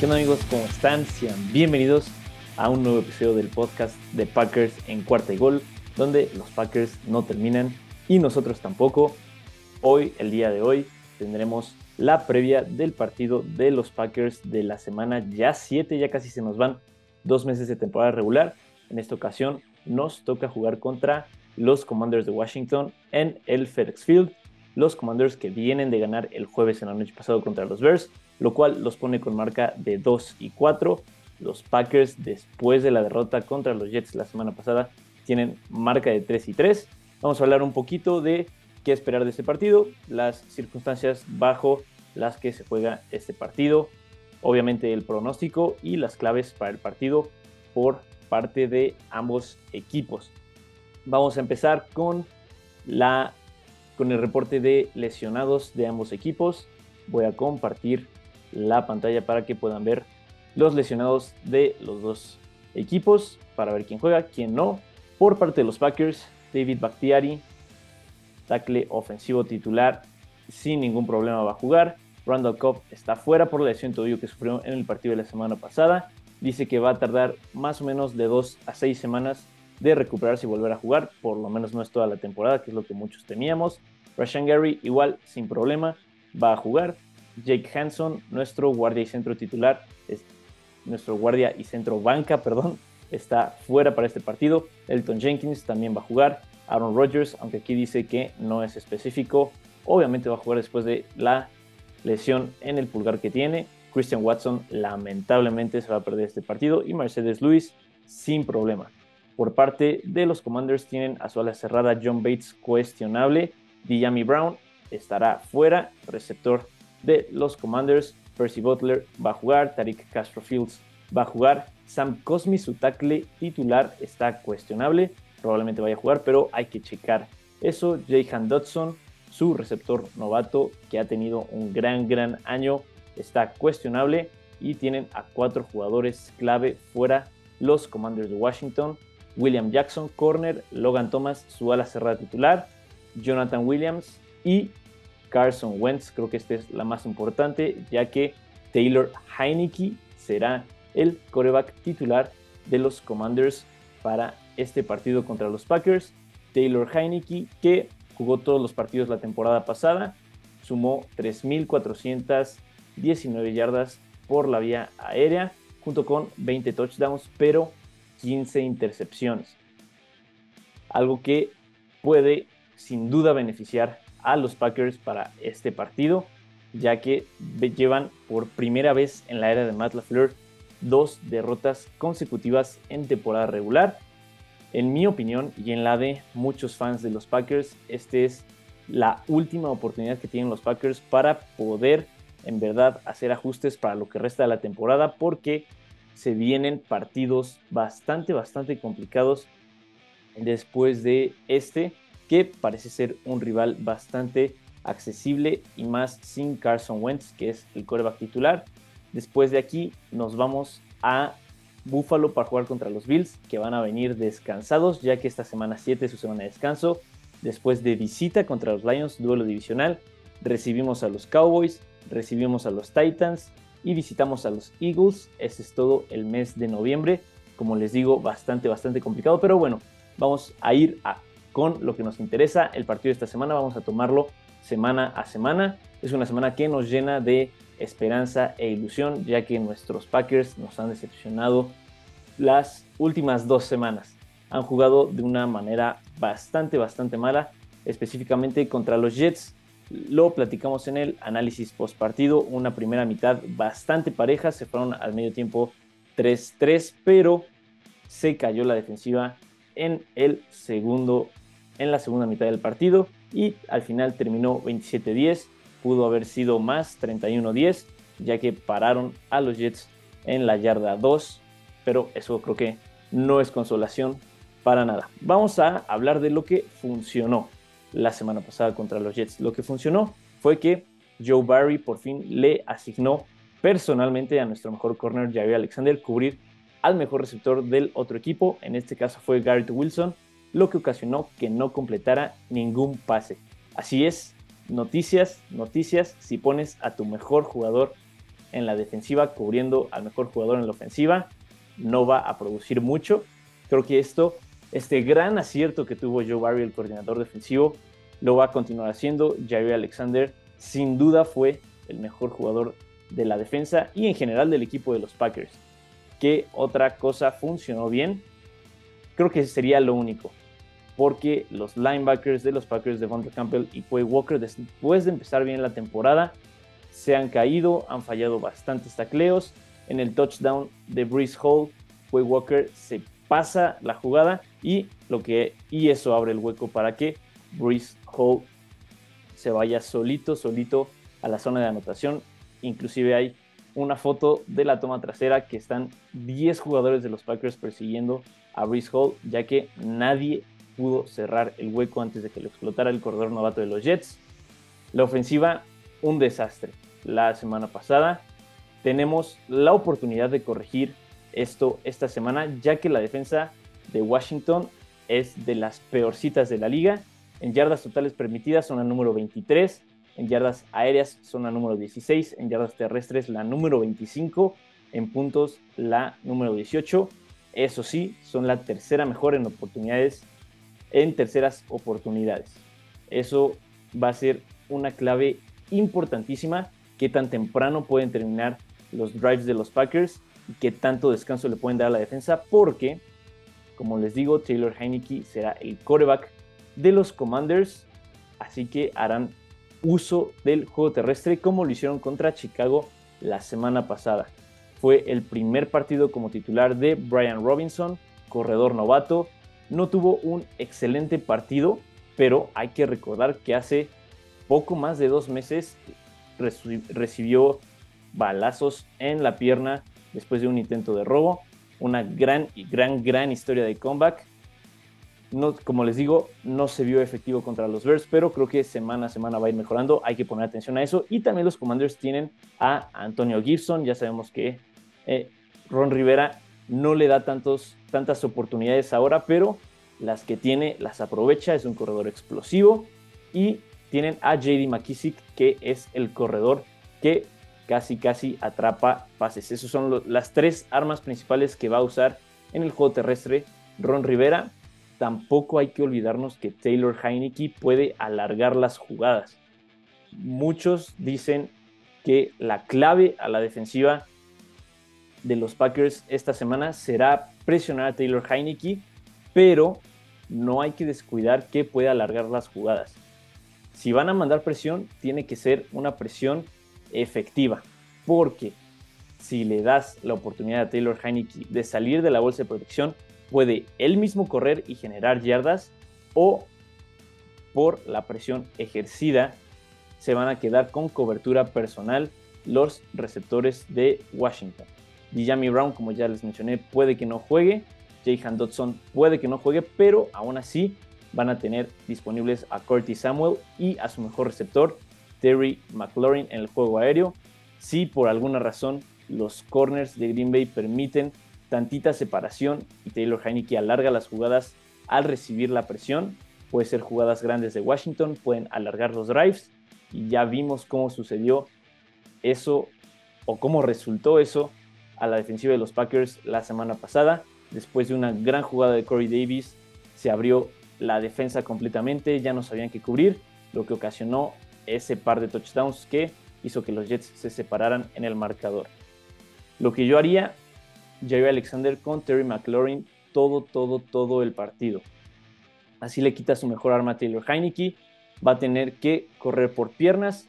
¿Qué onda amigos? ¿Cómo están? Sean bienvenidos a un nuevo episodio del podcast de Packers en cuarta y gol, donde los Packers no terminan y nosotros tampoco. Hoy, el día de hoy, tendremos la previa del partido de los Packers de la semana ya 7, ya casi se nos van dos meses de temporada regular. En esta ocasión nos toca jugar contra los Commanders de Washington en el FedEx Field. Los Commanders que vienen de ganar el jueves en la noche pasado contra los Bears lo cual los pone con marca de 2 y 4. Los Packers, después de la derrota contra los Jets la semana pasada, tienen marca de 3 y 3. Vamos a hablar un poquito de qué esperar de este partido, las circunstancias bajo las que se juega este partido, obviamente el pronóstico y las claves para el partido por parte de ambos equipos. Vamos a empezar con la con el reporte de lesionados de ambos equipos. Voy a compartir la pantalla para que puedan ver los lesionados de los dos equipos para ver quién juega, quién no. Por parte de los Packers, David Bakhtiari, tackle ofensivo titular, sin ningún problema va a jugar. Randall Cobb está fuera por la lesión tobillo que sufrió en el partido de la semana pasada. Dice que va a tardar más o menos de 2 a 6 semanas de recuperarse y volver a jugar. Por lo menos no es toda la temporada, que es lo que muchos temíamos. Rashan Gary igual sin problema va a jugar. Jake Hanson, nuestro guardia y centro titular, es, nuestro guardia y centro banca, perdón, está fuera para este partido. Elton Jenkins también va a jugar. Aaron Rodgers, aunque aquí dice que no es específico, obviamente va a jugar después de la lesión en el pulgar que tiene. Christian Watson lamentablemente se va a perder este partido y Mercedes Lewis sin problema. Por parte de los Commanders tienen a su ala cerrada John Bates cuestionable. Diami Brown estará fuera, receptor de los Commanders. Percy Butler va a jugar, Tariq Castro Fields va a jugar, Sam Cosmi, su tackle titular, está cuestionable, probablemente vaya a jugar, pero hay que checar eso. Jahan Dodson, su receptor novato, que ha tenido un gran, gran año, está cuestionable y tienen a cuatro jugadores clave fuera los Commanders de Washington. William Jackson, corner, Logan Thomas, su ala cerrada titular, Jonathan Williams y Carson Wentz. Creo que esta es la más importante, ya que Taylor Heineke será el coreback titular de los Commanders para este partido contra los Packers. Taylor Heineke, que jugó todos los partidos la temporada pasada, sumó 3.419 yardas por la vía aérea, junto con 20 touchdowns, pero 15 intercepciones. Algo que puede sin duda beneficiar a los Packers para este partido, ya que llevan por primera vez en la era de Matt LaFleur dos derrotas consecutivas en temporada regular. En mi opinión y en la de muchos fans de los Packers, esta es la última oportunidad que tienen los Packers para poder en verdad hacer ajustes para lo que resta de la temporada porque se vienen partidos bastante, bastante complicados después de este que parece ser un rival bastante accesible y más sin Carson Wentz, que es el coreback titular. Después de aquí nos vamos a Buffalo para jugar contra los Bills, que van a venir descansados, ya que esta semana 7 es su semana de descanso. Después de visita contra los Lions, duelo divisional, recibimos a los Cowboys, recibimos a los Titans y visitamos a los Eagles. Ese es todo el mes de noviembre. Como les digo, bastante, bastante complicado, pero bueno, vamos a ir a con lo que nos interesa. El partido de esta semana vamos a tomarlo semana a semana. Es una semana que nos llena de esperanza e ilusión, ya que nuestros Packers nos han decepcionado las últimas dos semanas. Han jugado de una manera bastante, bastante mala, específicamente contra los Jets. Lo platicamos en el análisis post partido. Una primera mitad bastante pareja, se fueron al medio tiempo 3-3, pero se cayó la defensiva en el segundo en la segunda mitad del partido y al final terminó 27-10, pudo haber sido más 31-10, ya que pararon a los Jets en la yarda 2, pero eso creo que no es consolación para nada. Vamos a hablar de lo que funcionó la semana pasada contra los Jets. Lo que funcionó fue que Joe Barry por fin le asignó personalmente a nuestro mejor corner, Javier Alexander, cubrir al mejor receptor del otro equipo. En este caso fue Garrett Wilson, lo que ocasionó que no completara ningún pase. Así es, noticias, noticias, si pones a tu mejor jugador en la defensiva cubriendo al mejor jugador en la ofensiva, no va a producir mucho. Creo que esto, este gran acierto que tuvo Joe Barry, el coordinador defensivo, lo va a continuar haciendo. Jair Alexander sin duda fue el mejor jugador de la defensa y en general del equipo de los Packers. ¿Qué otra cosa funcionó bien? Creo que sería lo único. Porque los linebackers de los Packers de Von Campbell y Quay Walker, después de empezar bien la temporada, se han caído, han fallado bastantes tacleos. En el touchdown de Breeze Hall, Quay Walker se pasa la jugada y, lo que, y eso abre el hueco para que Breeze Hall se vaya solito, solito a la zona de anotación. Inclusive hay una foto de la toma trasera que están 10 jugadores de los Packers persiguiendo a Breeze Hall, ya que nadie pudo cerrar el hueco antes de que lo explotara el corredor novato de los Jets. La ofensiva, un desastre. La semana pasada tenemos la oportunidad de corregir esto esta semana, ya que la defensa de Washington es de las peorcitas de la liga. En yardas totales permitidas son la número 23, en yardas aéreas son la número 16, en yardas terrestres la número 25, en puntos la número 18. Eso sí, son la tercera mejor en oportunidades, en terceras oportunidades. Eso va a ser una clave importantísima, qué tan temprano pueden terminar los drives de los Packers y qué tanto descanso le pueden dar a la defensa, porque, como les digo, Taylor Heineke será el quarterback de los Commanders, así que harán uso del juego terrestre como lo hicieron contra Chicago la semana pasada. Fue el primer partido como titular de Brian Robinson, corredor novato. No tuvo un excelente partido, pero hay que recordar que hace poco más de dos meses recibió balazos en la pierna después de un intento de robo. Una gran gran, gran historia de comeback como les digo, no se vio efectivo contra los Bears, pero creo que semana a semana va a ir mejorando. Hay que poner atención a eso. Y también los Commanders tienen a Antonio Gibson. Ya sabemos que eh, Ron Rivera no le da tantos, tantas oportunidades ahora, pero las que tiene las aprovecha. Es un corredor explosivo. Y tienen a JD McKissick, que es el corredor que casi, casi atrapa pases. Esas son las tres armas principales que va a usar en el juego terrestre Ron Rivera tampoco hay que olvidarnos que Taylor Heineke puede alargar las jugadas. Muchos dicen que la clave a la defensiva de los Packers esta semana será presionar a Taylor Heineke, pero no hay que descuidar que puede alargar las jugadas. Si van a mandar presión, tiene que ser una presión efectiva, porque si le das la oportunidad a Taylor Heineke de salir de la bolsa de protección, puede él mismo correr y generar yardas o por la presión ejercida se van a quedar con cobertura personal los receptores de Washington. Dijami Brown, como ya les mencioné, puede que no juegue. Jahan Dodson puede que no juegue, pero aún así van a tener disponibles a Curtis Samuel y a su mejor receptor, Terry McLaurin, en el juego aéreo. Si por alguna razón los corners de Green Bay permiten tantita separación y Taylor Heineke alarga las jugadas al recibir la presión. Puede ser jugadas grandes de Washington, pueden alargar los drives y ya vimos cómo sucedió eso o cómo resultó eso a la defensiva de los Packers la semana pasada. Después de una gran jugada de Corey Davis, se abrió la defensa completamente, ya no sabían qué cubrir, lo que ocasionó ese par de touchdowns que hizo que los Jets se separaran en el marcador. Lo que yo haría Jerry Alexander con Terry McLaurin todo, todo, todo el partido. Así le quita su mejor arma a Taylor Heineke. Va a tener que correr por piernas,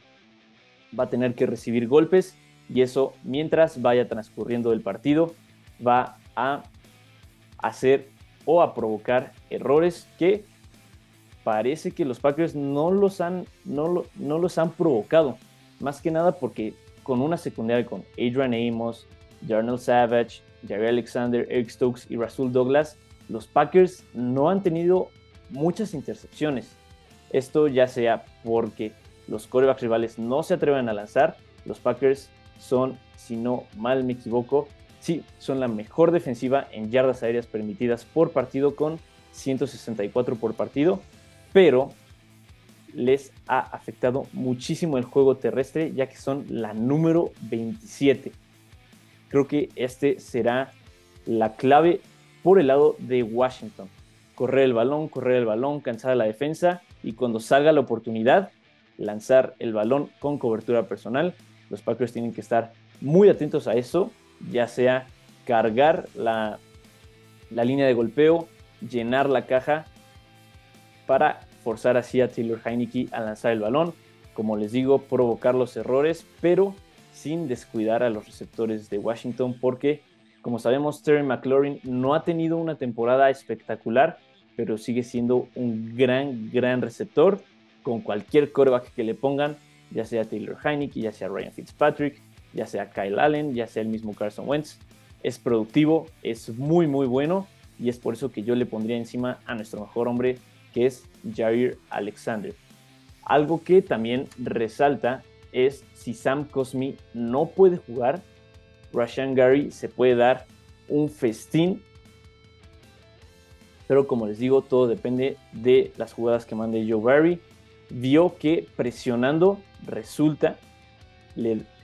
va a tener que recibir golpes y eso mientras vaya transcurriendo el partido va a hacer o a provocar errores que parece que los Packers no los han, no, no los han provocado. Más que nada porque con una secundaria con Adrian Amos, Jarnell Savage, Jerry Alexander, Eric Stokes y Rasul Douglas, los Packers no han tenido muchas intercepciones. Esto ya sea porque los corebacks rivales no se atreven a lanzar, los Packers son, si no mal me equivoco, sí, son la mejor defensiva en yardas aéreas permitidas por partido con 164 por partido, pero les ha afectado muchísimo el juego terrestre, ya que son la número 27. Creo que este será la clave por el lado de Washington. Correr el balón, correr el balón, cansar a la defensa y cuando salga la oportunidad, lanzar el balón con cobertura personal. Los Packers tienen que estar muy atentos a eso, ya sea cargar la, la línea de golpeo, llenar la caja para forzar así a Taylor Heineke a lanzar el balón. Como les digo, provocar los errores, pero sin descuidar a los receptores de Washington, porque como sabemos, Terry McLaurin no ha tenido una temporada espectacular, pero sigue siendo un gran, gran receptor con cualquier coreback que le pongan, ya sea Taylor Heineke, ya sea Ryan Fitzpatrick, ya sea Kyle Allen, ya sea el mismo Carson Wentz. Es productivo, es muy, muy bueno y es por eso que yo le pondría encima a nuestro mejor hombre, que es Jair Alexander. Algo que también resalta es si Sam Cosmi no puede jugar, Rashan Gary se puede dar un festín. Pero como les digo, todo depende de las jugadas que mande Joe Barry. Vio que presionando resulta,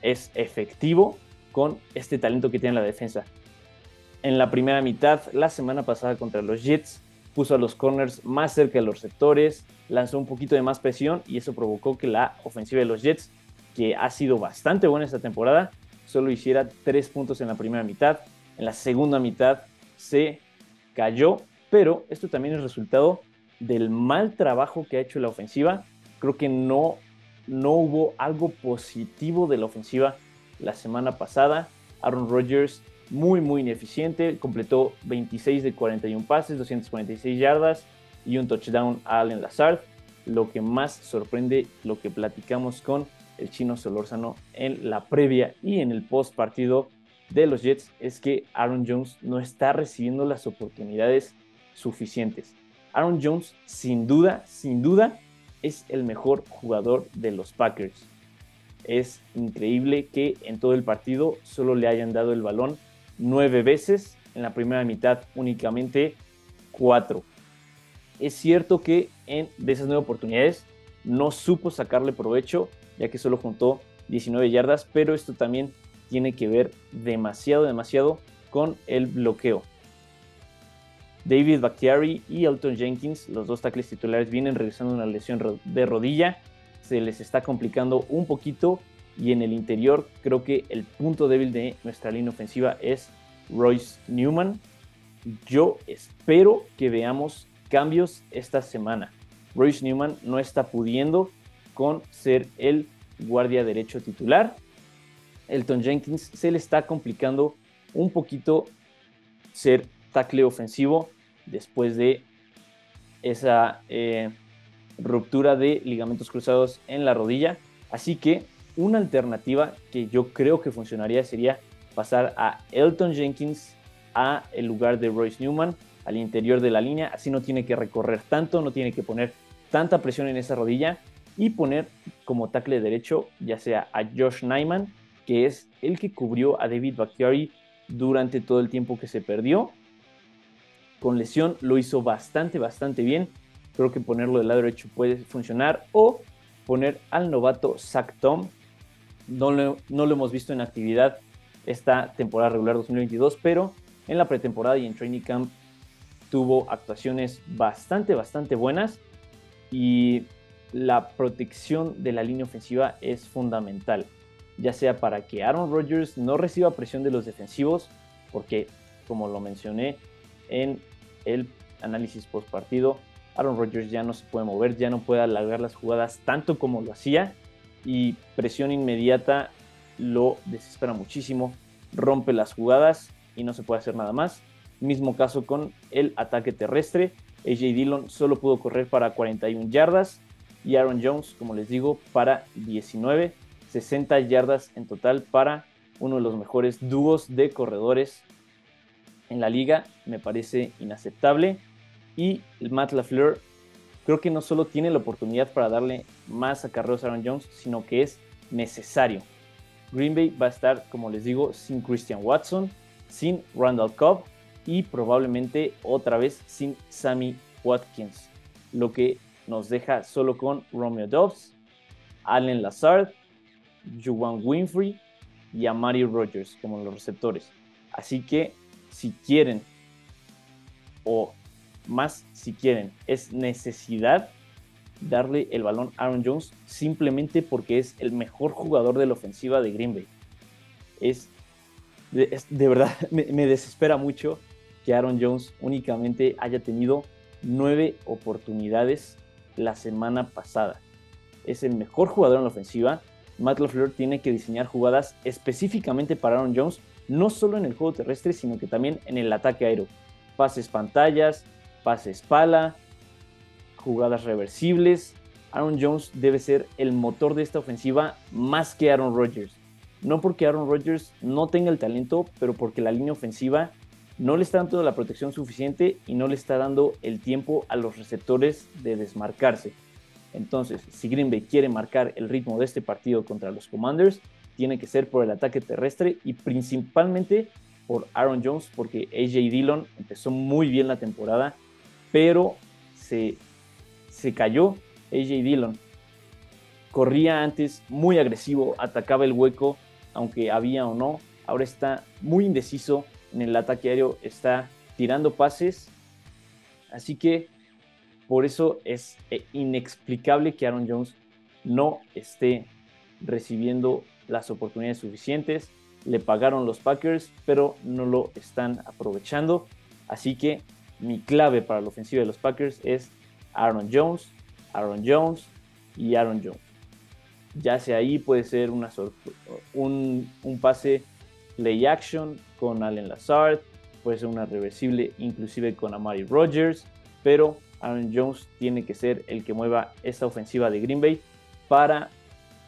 es efectivo con este talento que tiene la defensa. En la primera mitad, la semana pasada contra los Jets, puso a los corners más cerca de los receptores, lanzó un poquito de más presión y eso provocó que la ofensiva de los Jets, que ha sido bastante buena esta temporada, solo hiciera tres puntos en la primera mitad. En la segunda mitad se cayó, pero esto también es resultado del mal trabajo que ha hecho la ofensiva. Creo que no, no hubo algo positivo de la ofensiva la semana pasada. Aaron Rodgers muy, muy ineficiente. Completó 26 de 41 pases, 246 yardas y un touchdown a Allen Lazard. Lo que más sorprende, lo que platicamos con el chino Solórzano en la previa y en el post partido de los Jets es que Aaron Jones no está recibiendo las oportunidades suficientes. Aaron Jones, sin duda, sin duda, es el mejor jugador de los Packers. Es increíble que en todo el partido solo le hayan dado el balón nueve veces, en la primera mitad únicamente cuatro. Es cierto que en, de esas nueve oportunidades no supo sacarle provecho ya que solo juntó 19 yardas, pero esto también tiene que ver demasiado, demasiado con el bloqueo. David Bakhtiari y Elton Jenkins, los dos tackles titulares, vienen regresando una lesión de rodilla. Se les está complicando un poquito y en el interior creo que el punto débil de nuestra línea ofensiva es Royce Newman. Yo espero que veamos cambios esta semana. Royce Newman no está pudiendo con ser el guardia derecho titular. Elton Jenkins se le está complicando un poquito ser tackle ofensivo después de esa eh, ruptura de ligamentos cruzados en la rodilla. Así que una alternativa que yo creo que funcionaría sería pasar a Elton Jenkins a el lugar de Royce Newman al interior de la línea. Así no tiene que recorrer tanto, no tiene que poner tanta presión en esa rodilla y poner como tackle derecho ya sea a Josh Nyman, que es el que cubrió a David Bakhtiari durante todo el tiempo que se perdió. Con lesión lo hizo bastante, bastante bien. Creo que ponerlo del lado derecho puede funcionar. O poner al novato Zach Tom. No lo, no lo hemos visto en actividad esta temporada regular 2022, pero en la pretemporada y en training camp tuvo actuaciones bastante, bastante buenas. Y la protección de la línea ofensiva es fundamental, ya sea para que Aaron Rodgers no reciba presión de los defensivos, porque como lo mencioné en el análisis post partido, Aaron Rodgers ya no se puede mover, ya no puede alargar las jugadas tanto como lo hacía y presión inmediata lo desespera muchísimo, rompe las jugadas y no se puede hacer nada más. Mismo caso con el ataque terrestre. AJ Dillon solo pudo correr para 41 yardas, y Aaron Jones, como les digo, para 19, 60 yardas en total para uno de los mejores dúos de corredores en la liga. Me parece inaceptable. Y Matt LaFleur creo que no solo tiene la oportunidad para darle más acarreos a Aaron Jones, sino que es necesario. Green Bay va a estar, como les digo, sin Christian Watson, sin Randall Cobb y probablemente otra vez sin Sammy Watkins. Lo que nos deja solo con Romeo Dobbs, Allen Lazard, Juwan Winfrey y Amari Rogers como los receptores. Así que si quieren, o más si quieren, es necesidad darle el balón a Aaron Jones simplemente porque es el mejor jugador de la ofensiva de Green Bay. Es de, verdad, me, me, desespera mucho que Aaron Jones únicamente haya tenido nueve oportunidades la semana pasada. Es el mejor jugador en la ofensiva. Matt LaFleur tiene que diseñar jugadas específicamente para Aaron Jones, no solo en el juego terrestre, sino que también en el ataque aéreo. Pases pantallas, pases pala, jugadas reversibles. Aaron Jones debe ser el motor de esta ofensiva más que Aaron Rodgers. No porque Aaron Rodgers no tenga el talento, pero porque la línea ofensiva no le está dando la protección suficiente y no le está dando el tiempo a los receptores de desmarcarse. Entonces, si Green Bay quiere marcar el ritmo de este partido contra los Commanders, tiene que ser por el ataque terrestre y principalmente por Aaron Jones, porque AJ Dillon empezó muy bien la temporada, pero se, se cayó AJ Dillon. Corría antes muy agresivo, atacaba el hueco, aunque había o no. Ahora está muy indeciso en el ataque aéreo, está tirando pases. Así que por eso es eh, inexplicable que Aaron Jones no esté recibiendo las oportunidades suficientes. Le pagaron los Packers, pero no lo están aprovechando. Así que mi clave para la ofensiva de los Packers es Aaron Jones, Aaron Jones y Aaron Jones. Ya sea ahí puede ser una un, un pase play action con Allen Lazard, puede ser una reversible inclusive con Amari Rogers, pero Aaron Jones tiene que ser el que mueva esta ofensiva de Green Bay para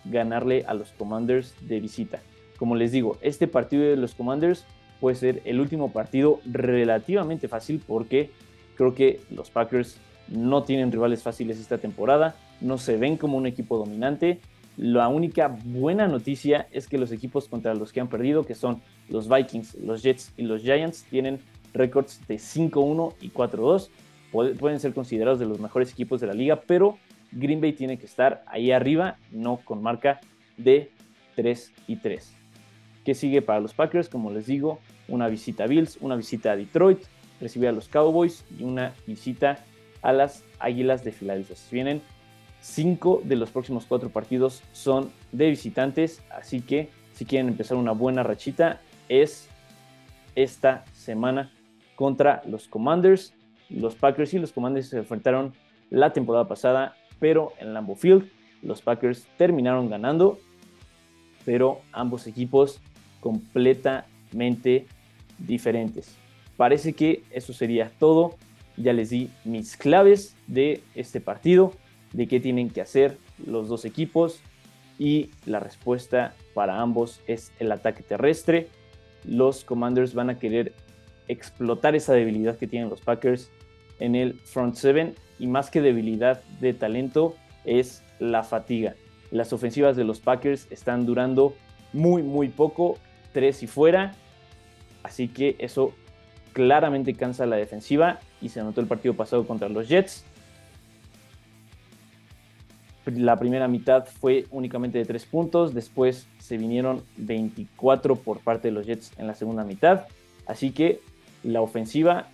ganarle a los Commanders de visita. Como les digo, este partido de los Commanders puede ser el último partido relativamente fácil porque creo que los Packers no tienen rivales fáciles esta temporada, no se ven como un equipo dominante. La única buena noticia es que los equipos contra los que han perdido, que son los Vikings, los Jets y los Giants, tienen récords de 5-1 y 4-2. Pueden ser considerados de los mejores equipos de la liga, pero Green Bay tiene que estar ahí arriba, no con marca de 3 y 3. ¿Qué sigue para los Packers? Como les digo, una visita a Bills, una visita a Detroit, recibir a los Cowboys y una visita a las Águilas de Filadelfia. Vienen cinco de los próximos cuatro partidos son de visitantes, así que si quieren empezar una buena rachita es esta semana contra los Commanders. Los Packers y los Commanders se enfrentaron la temporada pasada, pero en Lambeau Field los Packers terminaron ganando, pero ambos equipos completamente diferentes. Parece que eso sería todo. Ya les di mis claves de este partido, de qué tienen que hacer los dos equipos y la respuesta para ambos es el ataque terrestre. Los Commanders van a querer explotar esa debilidad que tienen los Packers en el front seven y más que debilidad de talento es la fatiga. Las ofensivas de los Packers están durando muy muy poco, tres y fuera, así que eso claramente cansa la defensiva y se notó el partido pasado contra los Jets. La primera mitad fue únicamente de tres puntos, después se vinieron 24 por parte de los Jets en la segunda mitad, así que la ofensiva,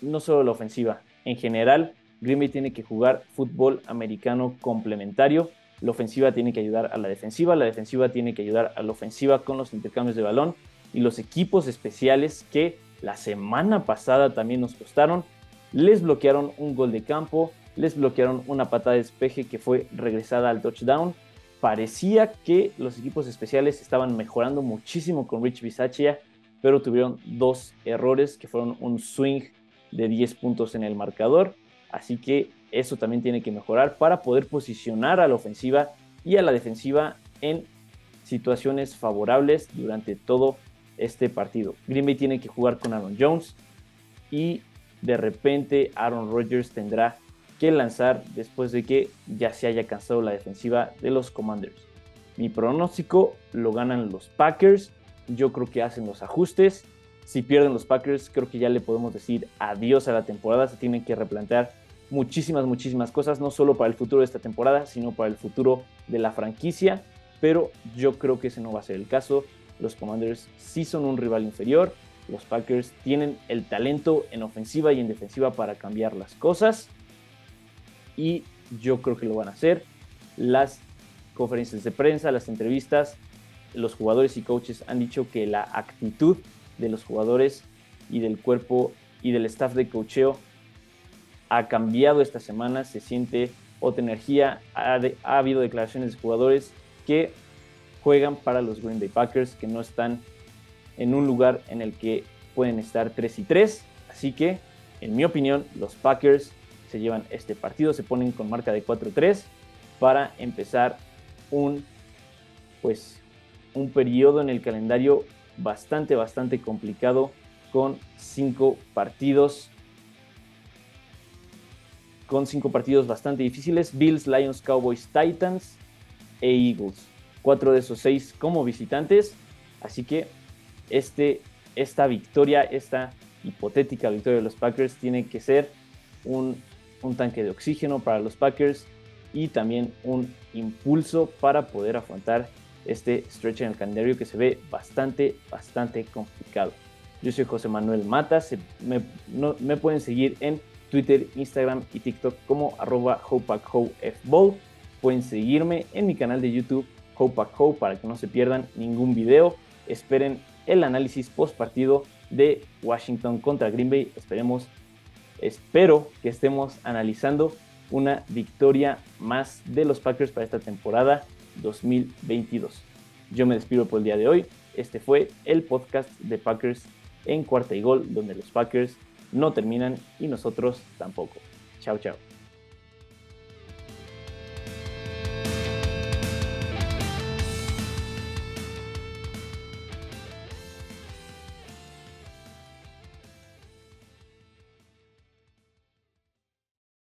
no solo la ofensiva, en general Green Bay tiene que jugar fútbol americano complementario. La ofensiva tiene que ayudar a la defensiva, la defensiva tiene que ayudar a la ofensiva con los intercambios de balón y los equipos especiales que la semana pasada también nos costaron. Les bloquearon un gol de campo, les bloquearon una patada de despeje que fue regresada al touchdown. Parecía que los equipos especiales estaban mejorando muchísimo con Rich Bisaccia, pero tuvieron dos errores que fueron un swing de 10 puntos en el marcador. Así que eso también tiene que mejorar para poder posicionar a la ofensiva y a la defensiva en situaciones favorables durante todo este partido. Green Bay tiene que jugar con Aaron Jones y de repente Aaron Rodgers tendrá que lanzar después de que ya se haya cansado la defensiva de los Commanders. Mi pronóstico lo ganan los Packers. Yo creo que hacen los ajustes. Si pierden los Packers, creo que ya le podemos decir adiós a la temporada. Se tienen que replantear muchísimas, muchísimas cosas, no solo para el futuro de esta temporada, sino para el futuro de la franquicia, pero yo creo que ese no va a ser el caso. Los Commanders sí son un rival inferior, los Packers tienen el talento en ofensiva y en defensiva para cambiar las cosas y yo creo que lo van a hacer. Las conferencias de prensa, las entrevistas, los jugadores y coaches han dicho que la actitud de los jugadores y del cuerpo y del staff de cocheo ha cambiado esta semana, se siente otra energía, ha, ha, habido declaraciones de jugadores que juegan para los Green Bay Packers, que no están en un lugar en el que pueden estar 3 y 3, así que en mi opinión los Packers se llevan este partido, se ponen con marca de 4-3 para empezar un pues un periodo en el calendario bastante bastante complicado con cinco partidos. Con cinco partidos bastante difíciles. Bills, Lions, Cowboys, Titans e Eagles. Cuatro de esos seis como visitantes. Así que este, esta victoria esta hipotética victoria de los Packers tiene que ser un un tanque de oxígeno para los Packers y también un impulso para poder afrontar este stretch en el calendario que se ve bastante, bastante complicado. Yo soy José Manuel Matas, me, pueden seguir en Twitter, Instagram y TikTok como arroba Pueden seguirme en mi canal de YouTube Hope para que no se pierdan ningún video. Esperen el análisis post partido de Washington contra Green Bay. Esperemos espero que estemos analizando una victoria más de los Packers para esta temporada 2022. Yo me despido por el día de hoy. Este fue el podcast de Packers en cuarta y gol, donde los Packers no terminan y nosotros tampoco. Chao, chao.